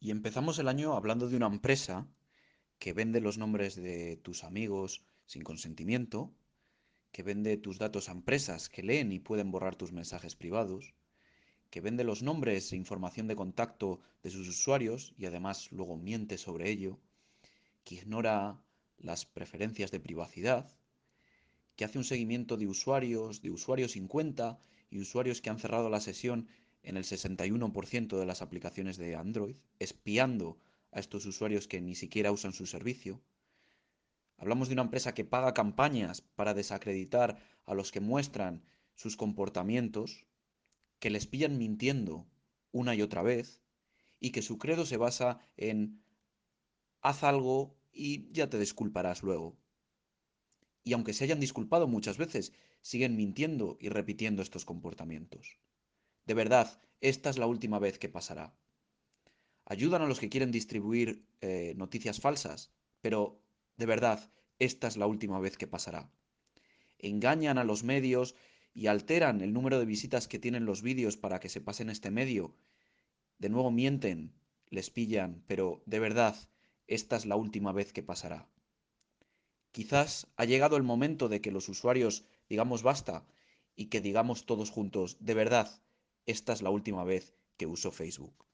Y empezamos el año hablando de una empresa que vende los nombres de tus amigos sin consentimiento, que vende tus datos a empresas que leen y pueden borrar tus mensajes privados, que vende los nombres e información de contacto de sus usuarios y además luego miente sobre ello, que ignora las preferencias de privacidad, que hace un seguimiento de usuarios, de usuarios sin cuenta y usuarios que han cerrado la sesión en el 61% de las aplicaciones de Android, espiando a estos usuarios que ni siquiera usan su servicio. Hablamos de una empresa que paga campañas para desacreditar a los que muestran sus comportamientos, que les pillan mintiendo una y otra vez, y que su credo se basa en haz algo y ya te disculparás luego. Y aunque se hayan disculpado muchas veces, siguen mintiendo y repitiendo estos comportamientos. De verdad, esta es la última vez que pasará. Ayudan a los que quieren distribuir eh, noticias falsas, pero de verdad, esta es la última vez que pasará. Engañan a los medios y alteran el número de visitas que tienen los vídeos para que se pasen este medio. De nuevo mienten, les pillan, pero de verdad, esta es la última vez que pasará. Quizás ha llegado el momento de que los usuarios digamos basta y que digamos todos juntos, de verdad, esta es la última vez que uso Facebook.